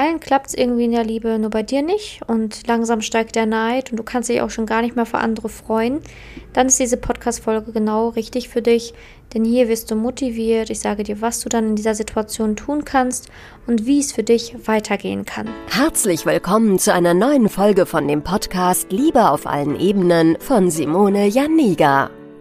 allen klappt es irgendwie in der Liebe, nur bei dir nicht und langsam steigt der Neid und du kannst dich auch schon gar nicht mehr für andere freuen, dann ist diese Podcast-Folge genau richtig für dich, denn hier wirst du motiviert. Ich sage dir, was du dann in dieser Situation tun kannst und wie es für dich weitergehen kann. Herzlich willkommen zu einer neuen Folge von dem Podcast Liebe auf allen Ebenen von Simone Janiga.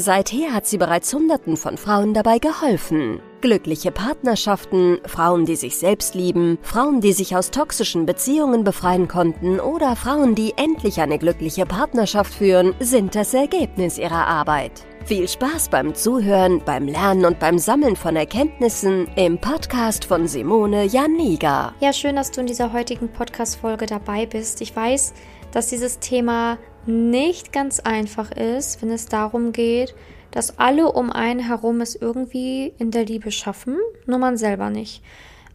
Seither hat sie bereits Hunderten von Frauen dabei geholfen. Glückliche Partnerschaften, Frauen, die sich selbst lieben, Frauen, die sich aus toxischen Beziehungen befreien konnten oder Frauen, die endlich eine glückliche Partnerschaft führen, sind das Ergebnis ihrer Arbeit. Viel Spaß beim Zuhören, beim Lernen und beim Sammeln von Erkenntnissen im Podcast von Simone Janiga. Ja, schön, dass du in dieser heutigen Podcast-Folge dabei bist. Ich weiß, dass dieses Thema nicht ganz einfach ist, wenn es darum geht, dass alle um einen herum es irgendwie in der Liebe schaffen, nur man selber nicht.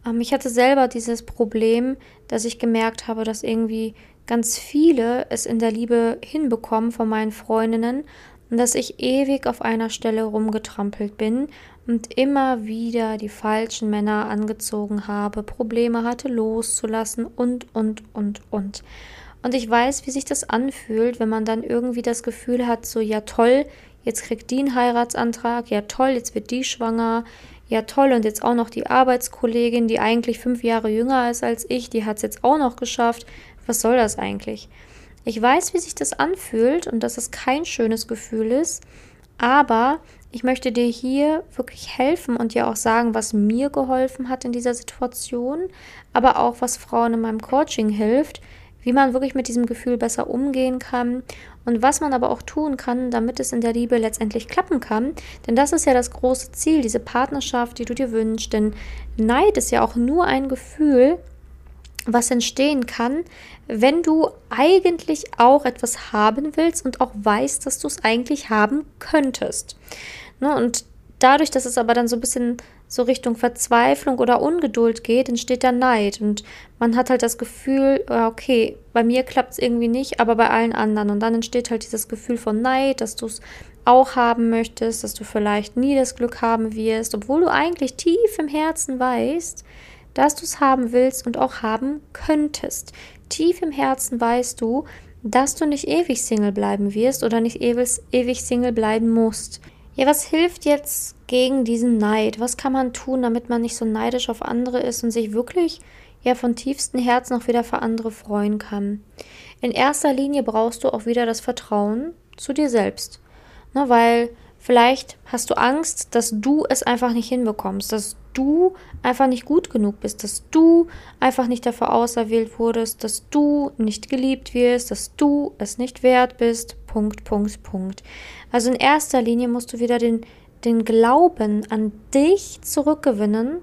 Ähm, ich hatte selber dieses Problem, dass ich gemerkt habe, dass irgendwie ganz viele es in der Liebe hinbekommen von meinen Freundinnen und dass ich ewig auf einer Stelle rumgetrampelt bin und immer wieder die falschen Männer angezogen habe, Probleme hatte loszulassen und, und, und, und. Und ich weiß, wie sich das anfühlt, wenn man dann irgendwie das Gefühl hat, so, ja toll, jetzt kriegt die einen Heiratsantrag, ja toll, jetzt wird die schwanger, ja toll, und jetzt auch noch die Arbeitskollegin, die eigentlich fünf Jahre jünger ist als ich, die hat es jetzt auch noch geschafft. Was soll das eigentlich? Ich weiß, wie sich das anfühlt und dass es kein schönes Gefühl ist, aber ich möchte dir hier wirklich helfen und dir auch sagen, was mir geholfen hat in dieser Situation, aber auch was Frauen in meinem Coaching hilft, wie man wirklich mit diesem Gefühl besser umgehen kann und was man aber auch tun kann, damit es in der Liebe letztendlich klappen kann. Denn das ist ja das große Ziel, diese Partnerschaft, die du dir wünschst. Denn Neid ist ja auch nur ein Gefühl, was entstehen kann, wenn du eigentlich auch etwas haben willst und auch weißt, dass du es eigentlich haben könntest. Ne? Und dadurch, dass es aber dann so ein bisschen so Richtung Verzweiflung oder Ungeduld geht, entsteht da Neid. Und man hat halt das Gefühl, okay, bei mir klappt es irgendwie nicht, aber bei allen anderen. Und dann entsteht halt dieses Gefühl von Neid, dass du es auch haben möchtest, dass du vielleicht nie das Glück haben wirst, obwohl du eigentlich tief im Herzen weißt, dass du es haben willst und auch haben könntest. Tief im Herzen weißt du, dass du nicht ewig Single bleiben wirst oder nicht ewig, ewig Single bleiben musst. Ja, was hilft jetzt gegen diesen Neid? Was kann man tun, damit man nicht so neidisch auf andere ist und sich wirklich ja von tiefstem Herzen auch wieder für andere freuen kann? In erster Linie brauchst du auch wieder das Vertrauen zu dir selbst. Ne, weil vielleicht hast du Angst, dass du es einfach nicht hinbekommst, dass du einfach nicht gut genug bist, dass du einfach nicht dafür auserwählt wurdest, dass du nicht geliebt wirst, dass du es nicht wert bist. Punkt, Punkt, Punkt. Also in erster Linie musst du wieder den, den Glauben an dich zurückgewinnen,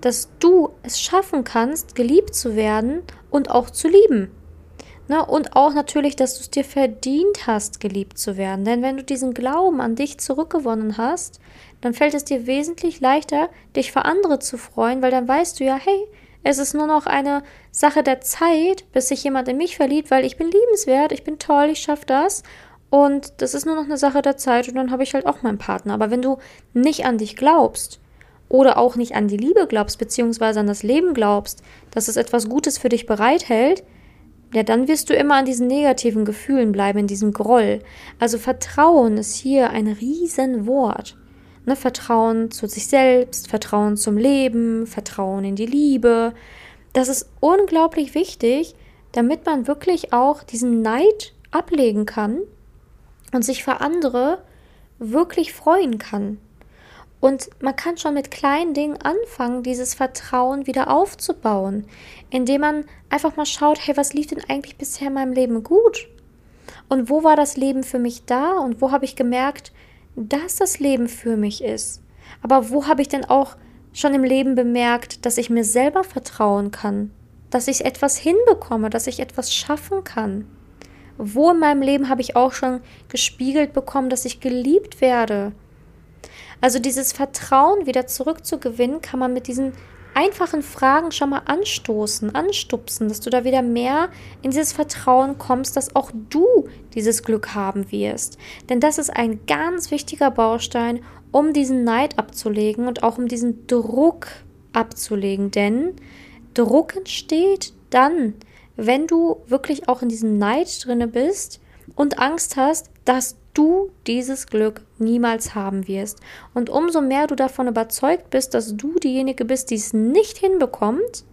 dass du es schaffen kannst, geliebt zu werden und auch zu lieben. Ne? Und auch natürlich, dass du es dir verdient hast, geliebt zu werden. Denn wenn du diesen Glauben an dich zurückgewonnen hast, dann fällt es dir wesentlich leichter, dich für andere zu freuen, weil dann weißt du ja, hey, es ist nur noch eine Sache der Zeit, bis sich jemand in mich verliebt, weil ich bin liebenswert, ich bin toll, ich schaffe das und das ist nur noch eine Sache der Zeit und dann habe ich halt auch meinen Partner. Aber wenn du nicht an dich glaubst oder auch nicht an die Liebe glaubst, beziehungsweise an das Leben glaubst, dass es etwas Gutes für dich bereithält, ja, dann wirst du immer an diesen negativen Gefühlen bleiben, in diesem Groll. Also Vertrauen ist hier ein Riesenwort. Ne, Vertrauen zu sich selbst, Vertrauen zum Leben, Vertrauen in die Liebe. Das ist unglaublich wichtig, damit man wirklich auch diesen Neid ablegen kann und sich für andere wirklich freuen kann. Und man kann schon mit kleinen Dingen anfangen, dieses Vertrauen wieder aufzubauen, indem man einfach mal schaut, hey, was lief denn eigentlich bisher in meinem Leben gut? Und wo war das Leben für mich da? Und wo habe ich gemerkt, dass das Leben für mich ist? Aber wo habe ich denn auch schon im Leben bemerkt, dass ich mir selber vertrauen kann? dass ich etwas hinbekomme, dass ich etwas schaffen kann. Wo in meinem Leben habe ich auch schon gespiegelt bekommen, dass ich geliebt werde? Also dieses Vertrauen wieder zurückzugewinnen, kann man mit diesen einfachen Fragen schon mal anstoßen, anstupsen, dass du da wieder mehr in dieses Vertrauen kommst, dass auch du dieses Glück haben wirst. Denn das ist ein ganz wichtiger Baustein, um diesen Neid abzulegen und auch um diesen Druck abzulegen. Denn Druck entsteht dann, wenn du wirklich auch in diesem Neid drinne bist und Angst hast, dass du dieses Glück niemals haben wirst. Und umso mehr du davon überzeugt bist, dass du diejenige bist, die es nicht hinbekommt,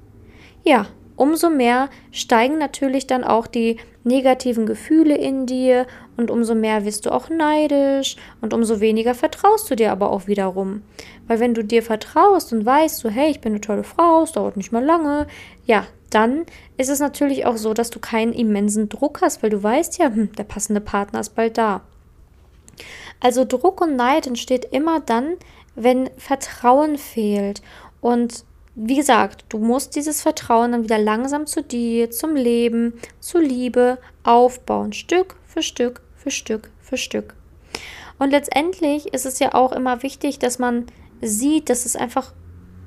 ja, umso mehr steigen natürlich dann auch die negativen Gefühle in dir und umso mehr wirst du auch neidisch und umso weniger vertraust du dir aber auch wiederum. Weil wenn du dir vertraust und weißt, so hey, ich bin eine tolle Frau, es dauert nicht mal lange, ja, dann ist es natürlich auch so, dass du keinen immensen Druck hast, weil du weißt ja, hm, der passende Partner ist bald da. Also Druck und Neid entsteht immer dann, wenn Vertrauen fehlt. Und wie gesagt, du musst dieses Vertrauen dann wieder langsam zu dir, zum Leben, zur Liebe aufbauen. Stück für Stück für Stück für Stück. Und letztendlich ist es ja auch immer wichtig, dass man sieht, dass es einfach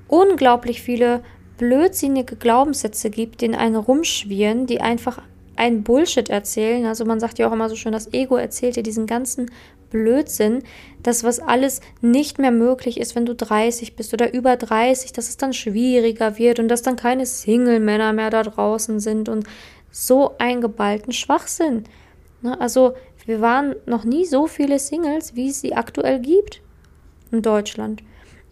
unglaublich viele blödsinnige Glaubenssätze gibt, die in einen rumschwirren, die einfach einen Bullshit erzählen. Also man sagt ja auch immer so schön, das Ego erzählt dir diesen ganzen Blödsinn, dass was alles nicht mehr möglich ist, wenn du 30 bist oder über 30, dass es dann schwieriger wird und dass dann keine Single-Männer mehr da draußen sind und so eingeballten Schwachsinn. Ne? Also wir waren noch nie so viele Singles, wie es sie aktuell gibt in Deutschland.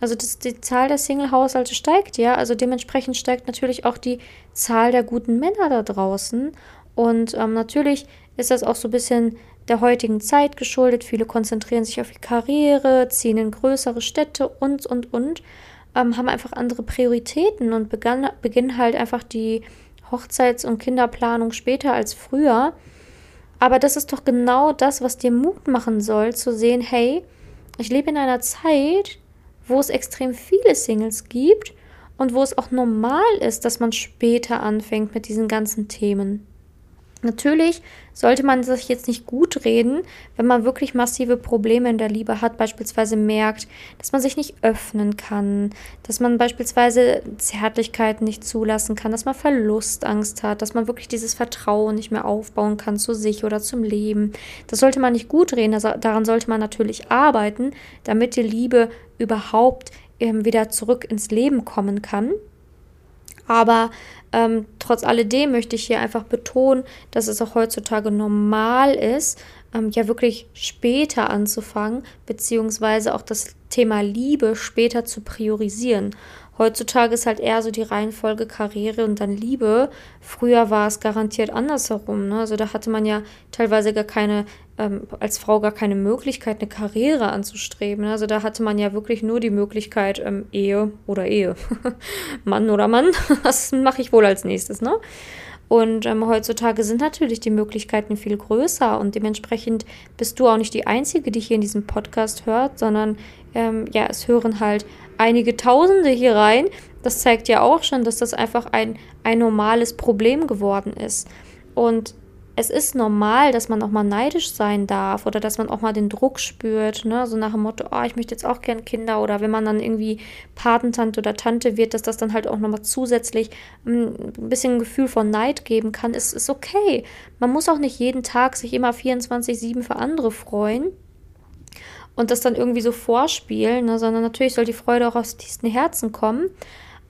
Also das, die Zahl der Single-Haushalte steigt ja, also dementsprechend steigt natürlich auch die Zahl der guten Männer da draußen. Und ähm, natürlich ist das auch so ein bisschen der heutigen Zeit geschuldet. Viele konzentrieren sich auf die Karriere, ziehen in größere Städte und, und, und, ähm, haben einfach andere Prioritäten und begann, beginnen halt einfach die Hochzeits- und Kinderplanung später als früher. Aber das ist doch genau das, was dir Mut machen soll, zu sehen, hey, ich lebe in einer Zeit, wo es extrem viele Singles gibt und wo es auch normal ist, dass man später anfängt mit diesen ganzen Themen. Natürlich sollte man sich jetzt nicht gut reden, wenn man wirklich massive Probleme in der Liebe hat, beispielsweise merkt, dass man sich nicht öffnen kann, dass man beispielsweise Zärtlichkeiten nicht zulassen kann, dass man Verlustangst hat, dass man wirklich dieses Vertrauen nicht mehr aufbauen kann zu sich oder zum Leben. Das sollte man nicht gut reden, also daran sollte man natürlich arbeiten, damit die Liebe überhaupt ähm, wieder zurück ins Leben kommen kann. Aber ähm, trotz alledem möchte ich hier einfach betonen, dass es auch heutzutage normal ist, ähm, ja wirklich später anzufangen, beziehungsweise auch das Thema Liebe später zu priorisieren. Heutzutage ist halt eher so die Reihenfolge Karriere und dann Liebe. Früher war es garantiert andersherum. Ne? Also da hatte man ja teilweise gar keine, ähm, als Frau gar keine Möglichkeit, eine Karriere anzustreben. Ne? Also da hatte man ja wirklich nur die Möglichkeit, ähm, Ehe oder Ehe. Mann oder Mann, das mache ich wohl als nächstes, ne? Und ähm, heutzutage sind natürlich die Möglichkeiten viel größer und dementsprechend bist du auch nicht die Einzige, die hier in diesem Podcast hört, sondern ähm, ja, es hören halt einige Tausende hier rein. Das zeigt ja auch schon, dass das einfach ein, ein normales Problem geworden ist. Und es ist normal, dass man auch mal neidisch sein darf oder dass man auch mal den Druck spürt, ne? so nach dem Motto, oh, ich möchte jetzt auch gern Kinder oder wenn man dann irgendwie Patentante oder Tante wird, dass das dann halt auch nochmal zusätzlich hm, ein bisschen ein Gefühl von Neid geben kann, ist, ist okay. Man muss auch nicht jeden Tag sich immer 24-7 für andere freuen und das dann irgendwie so vorspielen, ne? sondern natürlich soll die Freude auch aus tiefsten Herzen kommen.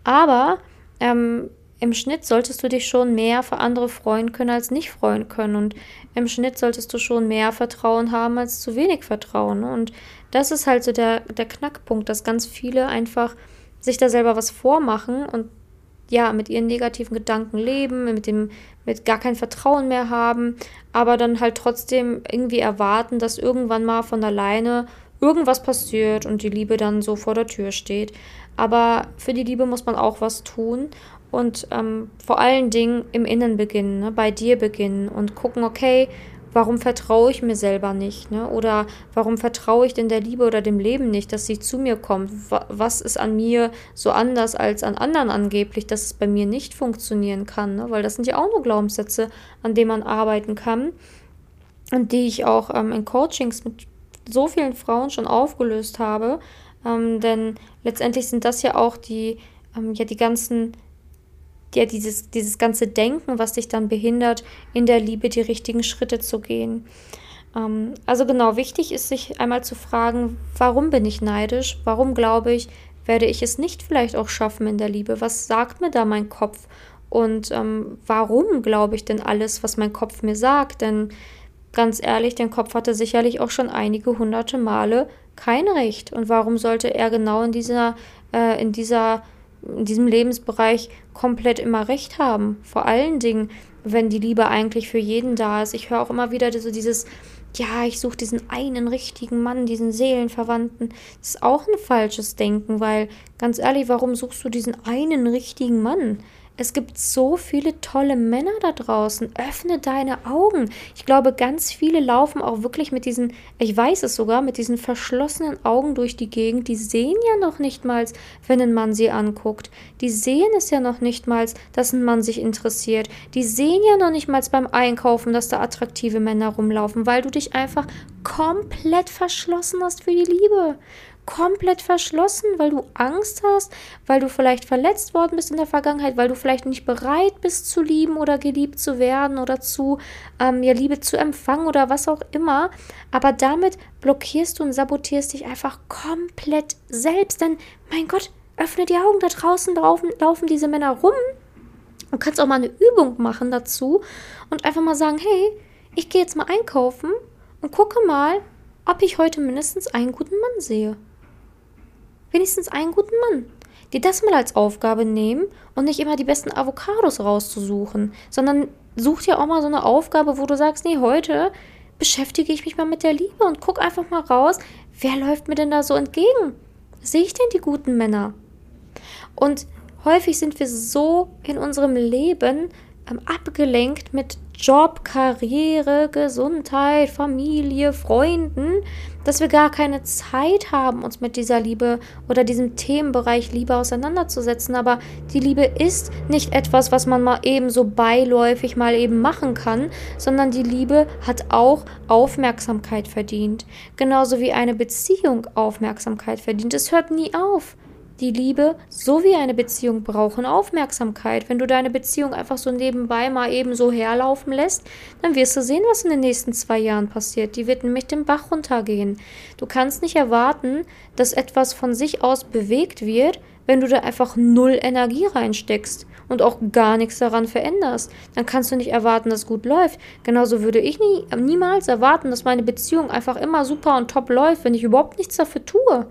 Aber ähm, im Schnitt solltest du dich schon mehr für andere freuen können als nicht freuen können. Und im Schnitt solltest du schon mehr Vertrauen haben als zu wenig Vertrauen. Ne? Und das ist halt so der, der Knackpunkt, dass ganz viele einfach sich da selber was vormachen und ja, mit ihren negativen Gedanken leben, mit dem, mit gar kein Vertrauen mehr haben, aber dann halt trotzdem irgendwie erwarten, dass irgendwann mal von alleine irgendwas passiert und die Liebe dann so vor der Tür steht. Aber für die Liebe muss man auch was tun und ähm, vor allen Dingen im Innen beginnen, ne? bei dir beginnen und gucken, okay, warum vertraue ich mir selber nicht? Ne? Oder warum vertraue ich denn der Liebe oder dem Leben nicht, dass sie zu mir kommt? Was ist an mir so anders als an anderen angeblich, dass es bei mir nicht funktionieren kann? Ne? Weil das sind ja auch nur Glaubenssätze, an denen man arbeiten kann und die ich auch ähm, in Coachings mit so vielen Frauen schon aufgelöst habe. Ähm, denn letztendlich sind das ja auch die, ähm, ja, die ganzen ja, dieses, dieses ganze Denken, was dich dann behindert, in der Liebe die richtigen Schritte zu gehen. Ähm, also genau, wichtig ist sich einmal zu fragen, warum bin ich neidisch? Warum glaube ich, werde ich es nicht vielleicht auch schaffen in der Liebe? Was sagt mir da mein Kopf? Und ähm, warum glaube ich denn alles, was mein Kopf mir sagt? Denn ganz ehrlich, dein Kopf hatte sicherlich auch schon einige hunderte Male kein Recht. Und warum sollte er genau in dieser, äh, in dieser in diesem Lebensbereich komplett immer recht haben. Vor allen Dingen, wenn die Liebe eigentlich für jeden da ist. Ich höre auch immer wieder so dieses, ja, ich suche diesen einen richtigen Mann, diesen Seelenverwandten. Das ist auch ein falsches Denken, weil ganz ehrlich, warum suchst du diesen einen richtigen Mann? Es gibt so viele tolle Männer da draußen. Öffne deine Augen. Ich glaube, ganz viele laufen auch wirklich mit diesen, ich weiß es sogar, mit diesen verschlossenen Augen durch die Gegend. Die sehen ja noch nicht mal, wenn ein Mann sie anguckt. Die sehen es ja noch nicht mal, dass ein Mann sich interessiert. Die sehen ja noch nicht mal beim Einkaufen, dass da attraktive Männer rumlaufen, weil du dich einfach komplett verschlossen hast für die Liebe komplett verschlossen, weil du Angst hast, weil du vielleicht verletzt worden bist in der Vergangenheit, weil du vielleicht nicht bereit bist zu lieben oder geliebt zu werden oder zu ähm, ja, Liebe zu empfangen oder was auch immer. Aber damit blockierst du und sabotierst dich einfach komplett selbst. Denn, mein Gott, öffne die Augen, da draußen laufen, laufen diese Männer rum. Du kannst auch mal eine Übung machen dazu und einfach mal sagen, hey, ich gehe jetzt mal einkaufen und gucke mal, ob ich heute mindestens einen guten Mann sehe wenigstens einen guten Mann. Die das mal als Aufgabe nehmen und nicht immer die besten Avocados rauszusuchen, sondern such dir auch mal so eine Aufgabe, wo du sagst, nee, heute beschäftige ich mich mal mit der Liebe und guck einfach mal raus, wer läuft mir denn da so entgegen? Sehe ich denn die guten Männer? Und häufig sind wir so in unserem Leben ähm, abgelenkt mit Job, Karriere, Gesundheit, Familie, Freunden, dass wir gar keine Zeit haben, uns mit dieser Liebe oder diesem Themenbereich Liebe auseinanderzusetzen. Aber die Liebe ist nicht etwas, was man mal eben so beiläufig mal eben machen kann, sondern die Liebe hat auch Aufmerksamkeit verdient. Genauso wie eine Beziehung Aufmerksamkeit verdient. Es hört nie auf. Die Liebe sowie eine Beziehung brauchen Aufmerksamkeit. Wenn du deine Beziehung einfach so nebenbei mal eben so herlaufen lässt, dann wirst du sehen, was in den nächsten zwei Jahren passiert. Die wird nämlich den Bach runtergehen. Du kannst nicht erwarten, dass etwas von sich aus bewegt wird, wenn du da einfach null Energie reinsteckst und auch gar nichts daran veränderst. Dann kannst du nicht erwarten, dass gut läuft. Genauso würde ich nie, niemals erwarten, dass meine Beziehung einfach immer super und top läuft, wenn ich überhaupt nichts dafür tue.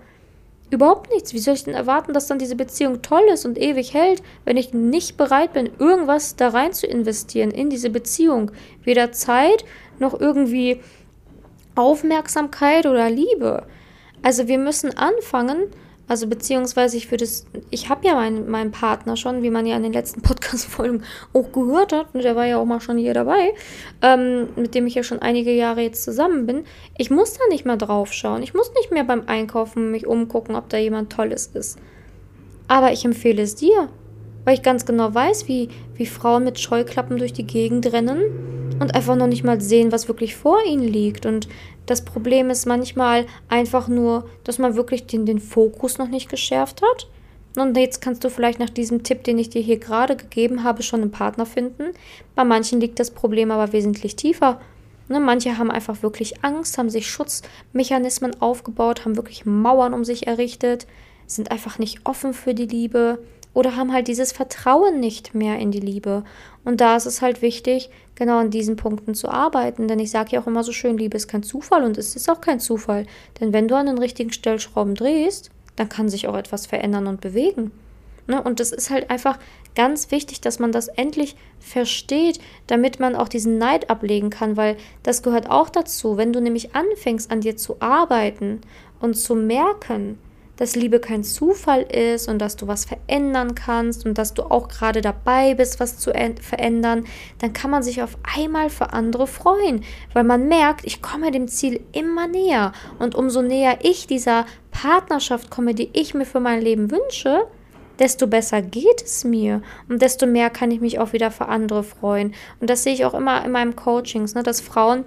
Überhaupt nichts. Wie soll ich denn erwarten, dass dann diese Beziehung toll ist und ewig hält, wenn ich nicht bereit bin, irgendwas da rein zu investieren in diese Beziehung? Weder Zeit noch irgendwie Aufmerksamkeit oder Liebe. Also wir müssen anfangen, also beziehungsweise ich würde es, ich habe ja meinen, meinen Partner schon, wie man ja in den letzten Podcast-Folgen auch gehört hat, und der war ja auch mal schon hier dabei, ähm, mit dem ich ja schon einige Jahre jetzt zusammen bin. Ich muss da nicht mehr drauf schauen. Ich muss nicht mehr beim Einkaufen mich umgucken, ob da jemand Tolles ist. Aber ich empfehle es dir, weil ich ganz genau weiß, wie, wie Frauen mit Scheuklappen durch die Gegend rennen und einfach noch nicht mal sehen, was wirklich vor ihnen liegt. Und das Problem ist manchmal einfach nur, dass man wirklich den, den Fokus noch nicht geschärft hat. Und jetzt kannst du vielleicht nach diesem Tipp, den ich dir hier gerade gegeben habe, schon einen Partner finden. Bei manchen liegt das Problem aber wesentlich tiefer. Ne, manche haben einfach wirklich Angst, haben sich Schutzmechanismen aufgebaut, haben wirklich Mauern um sich errichtet, sind einfach nicht offen für die Liebe oder haben halt dieses Vertrauen nicht mehr in die Liebe. Und da ist es halt wichtig, genau an diesen Punkten zu arbeiten. Denn ich sage ja auch immer so schön, Liebe ist kein Zufall und es ist auch kein Zufall. Denn wenn du an den richtigen Stellschrauben drehst, dann kann sich auch etwas verändern und bewegen. Ne? Und es ist halt einfach ganz wichtig, dass man das endlich versteht, damit man auch diesen Neid ablegen kann, weil das gehört auch dazu. Wenn du nämlich anfängst, an dir zu arbeiten und zu merken, dass Liebe kein Zufall ist und dass du was verändern kannst und dass du auch gerade dabei bist, was zu verändern, dann kann man sich auf einmal für andere freuen, weil man merkt, ich komme dem Ziel immer näher und umso näher ich dieser Partnerschaft komme, die ich mir für mein Leben wünsche, desto besser geht es mir und desto mehr kann ich mich auch wieder für andere freuen. Und das sehe ich auch immer in meinem Coachings, ne, dass Frauen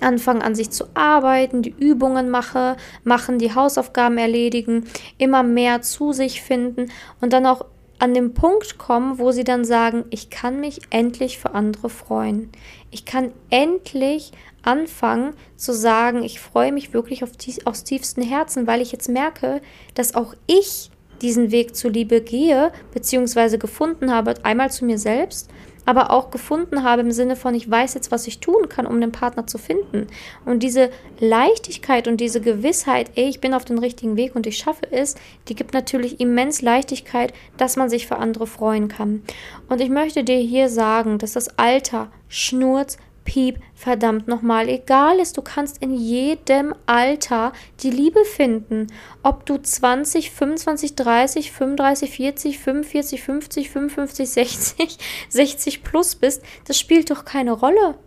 anfangen an sich zu arbeiten, die Übungen mache, machen, die Hausaufgaben erledigen, immer mehr zu sich finden und dann auch an den Punkt kommen, wo sie dann sagen, ich kann mich endlich für andere freuen. Ich kann endlich anfangen zu sagen, ich freue mich wirklich auf die, aus tiefstem Herzen, weil ich jetzt merke, dass auch ich diesen Weg zur Liebe gehe, beziehungsweise gefunden habe, einmal zu mir selbst aber auch gefunden habe im Sinne von, ich weiß jetzt, was ich tun kann, um einen Partner zu finden. Und diese Leichtigkeit und diese Gewissheit, ey, ich bin auf dem richtigen Weg und ich schaffe es, die gibt natürlich immens Leichtigkeit, dass man sich für andere freuen kann. Und ich möchte dir hier sagen, dass das Alter Schnurz Piep, verdammt nochmal, egal ist, du kannst in jedem Alter die Liebe finden. Ob du 20, 25, 30, 35, 40, 45, 50, 55, 60, 60 plus bist, das spielt doch keine Rolle.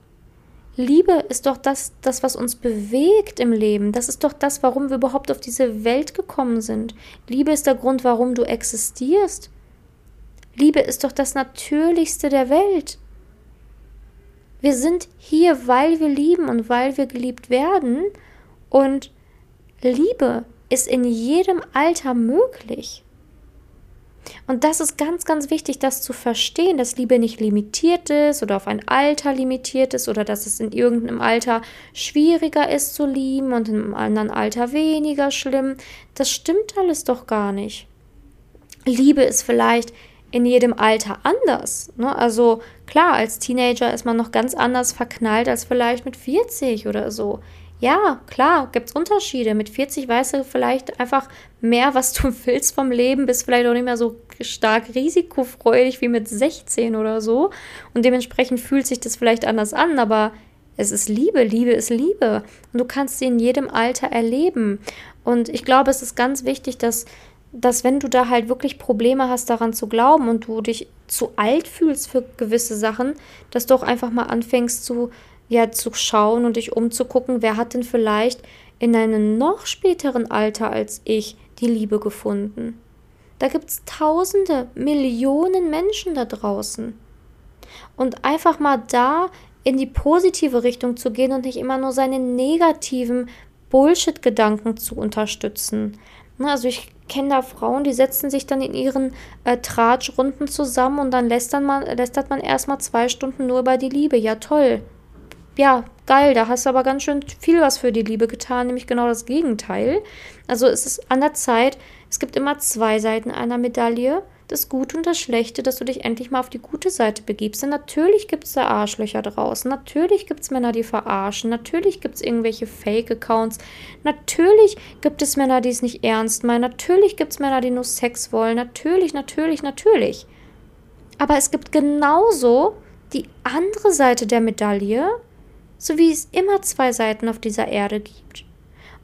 Liebe ist doch das, das, was uns bewegt im Leben. Das ist doch das, warum wir überhaupt auf diese Welt gekommen sind. Liebe ist der Grund, warum du existierst. Liebe ist doch das Natürlichste der Welt. Wir sind hier, weil wir lieben und weil wir geliebt werden. Und Liebe ist in jedem Alter möglich. Und das ist ganz, ganz wichtig, das zu verstehen, dass Liebe nicht limitiert ist oder auf ein Alter limitiert ist oder dass es in irgendeinem Alter schwieriger ist zu lieben und in einem anderen Alter weniger schlimm. Das stimmt alles doch gar nicht. Liebe ist vielleicht in jedem Alter anders. Ne? Also klar, als Teenager ist man noch ganz anders verknallt als vielleicht mit 40 oder so. Ja, klar, gibt es Unterschiede. Mit 40 weißt du vielleicht einfach mehr, was du willst vom Leben, bist vielleicht auch nicht mehr so stark risikofreudig wie mit 16 oder so. Und dementsprechend fühlt sich das vielleicht anders an, aber es ist Liebe, Liebe ist Liebe. Und du kannst sie in jedem Alter erleben. Und ich glaube, es ist ganz wichtig, dass dass wenn du da halt wirklich Probleme hast, daran zu glauben und du dich zu alt fühlst für gewisse Sachen, dass du auch einfach mal anfängst zu, ja, zu schauen und dich umzugucken, wer hat denn vielleicht in einem noch späteren Alter als ich die Liebe gefunden. Da gibt es tausende, Millionen Menschen da draußen. Und einfach mal da in die positive Richtung zu gehen und nicht immer nur seine negativen Bullshit-Gedanken zu unterstützen. Also ich kenne da Frauen, die setzen sich dann in ihren äh, Tratschrunden zusammen und dann lästert man, lästert man erstmal zwei Stunden nur über die Liebe. Ja, toll. Ja, geil, da hast du aber ganz schön viel was für die Liebe getan, nämlich genau das Gegenteil. Also es ist an der Zeit, es gibt immer zwei Seiten einer Medaille das Gute und das Schlechte, dass du dich endlich mal auf die gute Seite begibst. Denn natürlich gibt es da Arschlöcher draußen. Natürlich gibt es Männer, die verarschen. Natürlich gibt es irgendwelche Fake-Accounts. Natürlich gibt es Männer, die es nicht ernst meinen. Natürlich gibt es Männer, die nur Sex wollen. Natürlich, natürlich, natürlich. Aber es gibt genauso die andere Seite der Medaille, so wie es immer zwei Seiten auf dieser Erde gibt.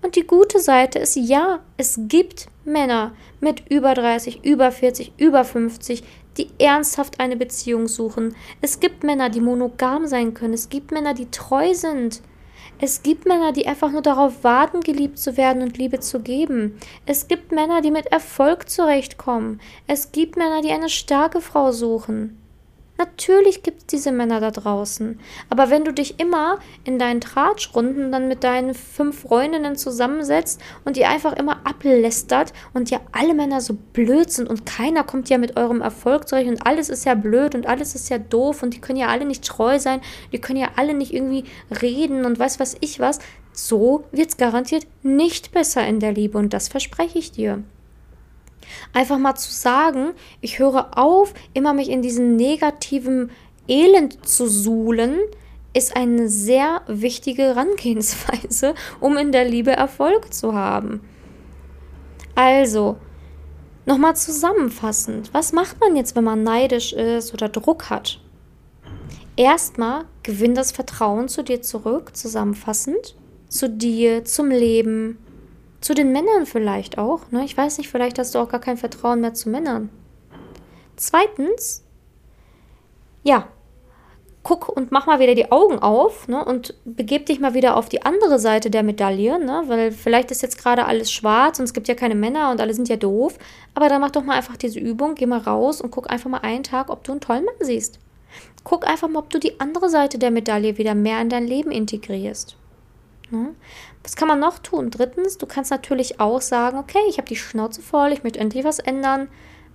Und die gute Seite ist, ja, es gibt Männer mit über 30, über 40, über 50, die ernsthaft eine Beziehung suchen. Es gibt Männer, die monogam sein können. Es gibt Männer, die treu sind. Es gibt Männer, die einfach nur darauf warten, geliebt zu werden und Liebe zu geben. Es gibt Männer, die mit Erfolg zurechtkommen. Es gibt Männer, die eine starke Frau suchen. Natürlich gibt es diese Männer da draußen. Aber wenn du dich immer in deinen Tratschrunden dann mit deinen fünf Freundinnen zusammensetzt und die einfach immer ablästert und ja alle Männer so blöd sind und keiner kommt ja mit eurem Erfolg zurecht und alles ist ja blöd und alles ist ja doof und die können ja alle nicht treu sein, die können ja alle nicht irgendwie reden und weiß was ich was, so wird es garantiert nicht besser in der Liebe und das verspreche ich dir. Einfach mal zu sagen, ich höre auf, immer mich in diesen negativen Elend zu suhlen, ist eine sehr wichtige Herangehensweise, um in der Liebe Erfolg zu haben. Also, nochmal zusammenfassend, was macht man jetzt, wenn man neidisch ist oder Druck hat? Erstmal gewinn das Vertrauen zu dir zurück, zusammenfassend, zu dir, zum Leben, Zu den Männern vielleicht auch. Ne? Ich weiß nicht, vielleicht hast du auch gar kein Vertrauen mehr zu Männern. Zweitens, ja, guck und mach mal wieder die Augen auf ne, und begib dich mal wieder auf die andere Seite der Medaille, ne, weil vielleicht ist jetzt gerade alles schwarz und es gibt ja keine Männer und alle sind ja doof. Aber dann mach doch mal einfach diese Übung, geh mal raus und guck einfach mal einen Tag, ob du einen tollen Mann siehst. Guck einfach mal, ob du die andere Seite der Medaille wieder mehr in dein Leben integrierst. Ne? Was kann man noch tun? Drittens, du kannst natürlich auch sagen, okay, ich habe die Schnauze voll, ich möchte endlich was ändern.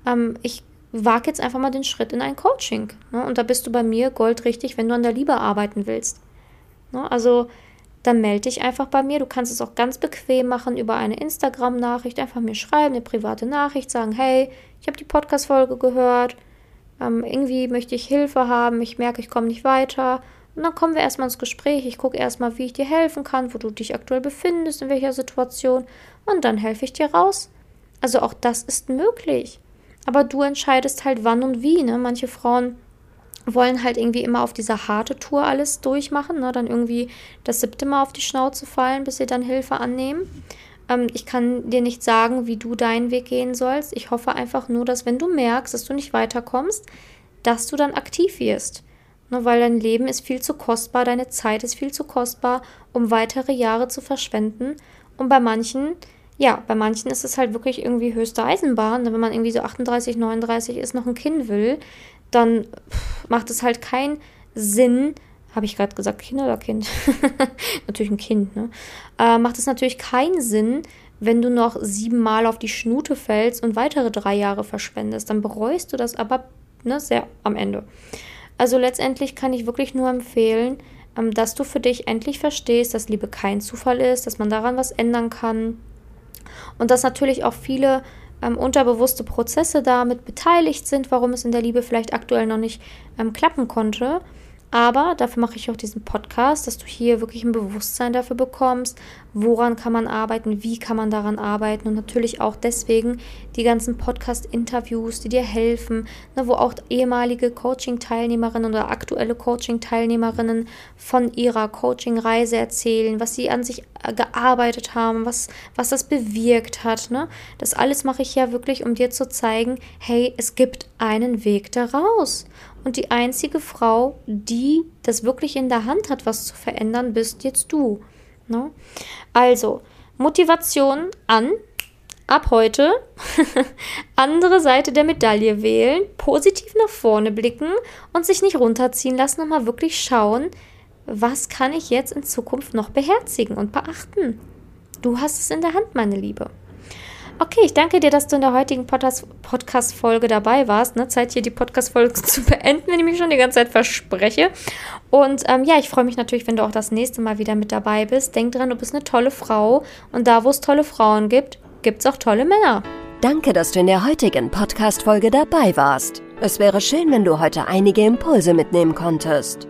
Ähm, ich wage jetzt einfach mal den Schritt in ein Coaching. Ne? Und da bist du bei mir goldrichtig, wenn du an der Liebe arbeiten willst. Ne? Also dann melde dich einfach bei mir. Du kannst es auch ganz bequem machen über eine Instagram-Nachricht. Einfach mir schreiben, eine private Nachricht, sagen, hey, ich habe die Podcast-Folge gehört. Ähm, irgendwie möchte ich Hilfe haben. Ich merke, ich komme nicht weiter. Und dann kommen wir erstmal ins Gespräch. Ich gucke erstmal, wie ich dir helfen kann, wo du dich aktuell befindest, in welcher Situation. Und dann helfe ich dir raus. Also auch das ist möglich. Aber du entscheidest halt wann und wie. Ne? Manche Frauen wollen halt irgendwie immer auf dieser harte Tour alles durchmachen, ne? dann irgendwie das siebte Mal auf die Schnauze fallen, bis sie dann Hilfe annehmen. Ähm, ich kann dir nicht sagen, wie du deinen Weg gehen sollst. Ich hoffe einfach nur, dass wenn du merkst, dass du nicht weiterkommst, dass du dann aktiv wirst. Ne, weil dein Leben ist viel zu kostbar, deine Zeit ist viel zu kostbar, um weitere Jahre zu verschwenden. Und bei manchen, ja, bei manchen ist es halt wirklich irgendwie höchste Eisenbahn. Wenn man irgendwie so 38, 39 ist, noch ein Kind will, dann macht es halt keinen Sinn, habe ich gerade gesagt, Kind oder Kind? natürlich ein Kind, ne? Äh, macht es natürlich keinen Sinn, wenn du noch siebenmal auf die Schnute fällst und weitere drei Jahre verschwendest. Dann bereust du das aber ne, sehr am Ende. Also letztendlich kann ich wirklich nur empfehlen, ähm, dass du für dich endlich verstehst, dass Liebe kein Zufall ist, dass man daran was ändern kann und dass natürlich auch viele ähm, unterbewusste Prozesse damit beteiligt sind, warum es in der Liebe vielleicht aktuell noch nicht ähm, klappen konnte. Aber dafür mache ich auch diesen Podcast, dass du hier wirklich ein Bewusstsein dafür bekommst, woran kann man arbeiten, wie kann man daran arbeiten und natürlich auch deswegen die ganzen Podcast-Interviews, die dir helfen, ne, wo auch ehemalige Coaching-Teilnehmerinnen oder aktuelle Coaching-Teilnehmerinnen von ihrer Coaching-Reise erzählen, was sie an sich äh, gearbeitet haben, was, was das bewirkt hat. Ne? Das alles mache ich ja wirklich, um dir zu zeigen, hey, es gibt einen Weg daraus. Und die einzige Frau, die das wirklich in der Hand hat, was zu verändern, bist jetzt du. Ne? Also, Motivation an, ab heute andere Seite der Medaille wählen, positiv nach vorne blicken und sich nicht runterziehen lassen und mal wirklich schauen, was kann ich jetzt in Zukunft noch beherzigen und beachten. Du hast es in der Hand, meine Liebe. Okay, ich danke dir, dass du in der heutigen Podcast-Folge dabei warst. Ne? Zeit hier die Podcast-Folge zu beenden, wenn ich mich schon die ganze Zeit verspreche. Und ähm, ja, ich freue mich natürlich, wenn du auch das nächste Mal wieder mit dabei bist. Denk dran, du bist eine tolle Frau. Und da, wo es tolle Frauen gibt, gibt es auch tolle Männer. Danke, dass du in der heutigen Podcast-Folge dabei warst. Es wäre schön, wenn du heute einige Impulse mitnehmen konntest.